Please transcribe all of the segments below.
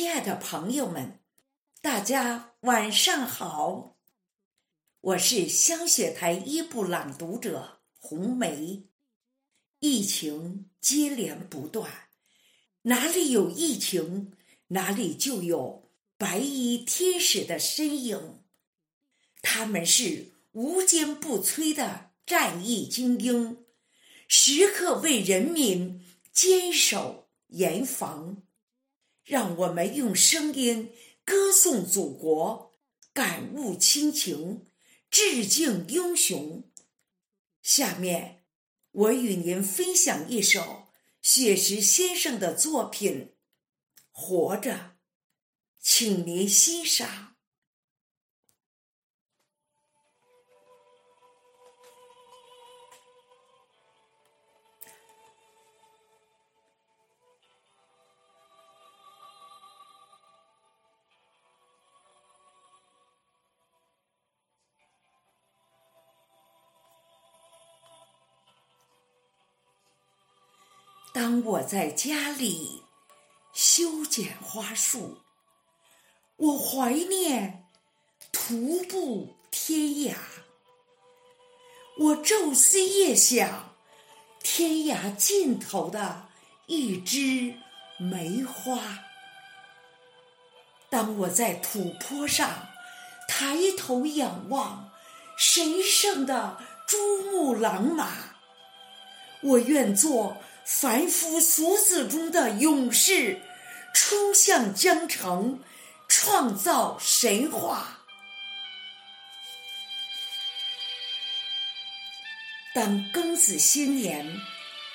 亲爱的朋友们，大家晚上好！我是香雪台一部朗读者红梅。疫情接连不断，哪里有疫情，哪里就有白衣天使的身影。他们是无坚不摧的战役精英，时刻为人民坚守严防。让我们用声音歌颂祖国，感悟亲情，致敬英雄。下面，我与您分享一首雪石先生的作品《活着》，请您欣赏。当我在家里修剪花树，我怀念徒步天涯。我昼思夜想天涯尽头的一枝梅花。当我在土坡上抬头仰望神圣的珠穆朗玛，我愿做。凡夫俗子中的勇士，冲向江城，创造神话。当庚子新年，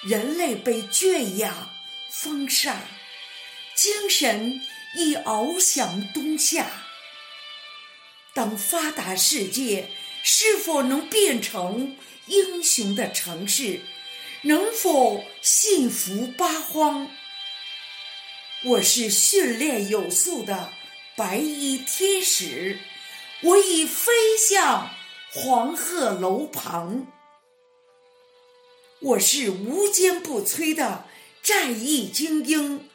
人类被圈养、封杀，精神已翱翔冬夏。当发达世界是否能变成英雄的城市？能否幸福八荒？我是训练有素的白衣天使，我已飞向黄鹤楼旁。我是无坚不摧的战役精英，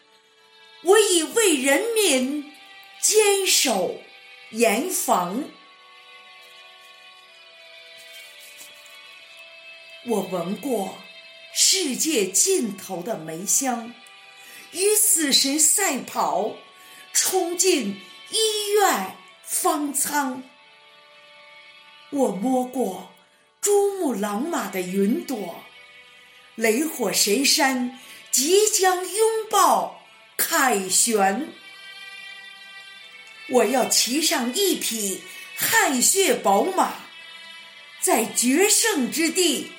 我已为人民坚守严防。我闻过。世界尽头的梅香，与死神赛跑，冲进医院方舱。我摸过珠穆朗玛的云朵，雷火神山即将拥抱凯旋。我要骑上一匹汗血宝马，在决胜之地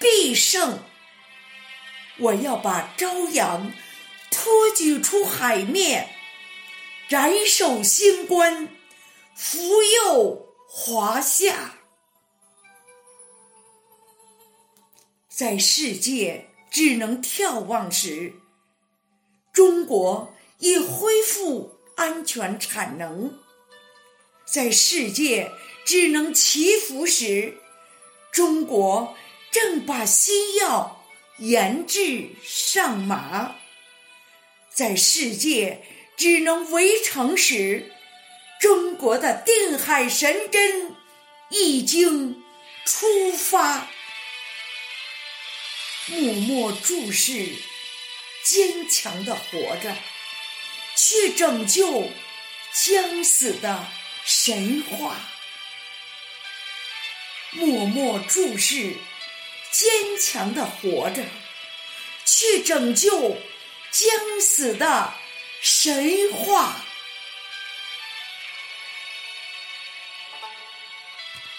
必胜。我要把朝阳托举出海面，斩首星官，扶佑华夏。在世界只能眺望时，中国已恢复安全产能；在世界只能祈福时，中国正把新药。研制上马，在世界只能围城时，中国的定海神针已经出发。默默注视，坚强的活着，去拯救将死的神话。默默注视。坚强的活着，去拯救将死的神话。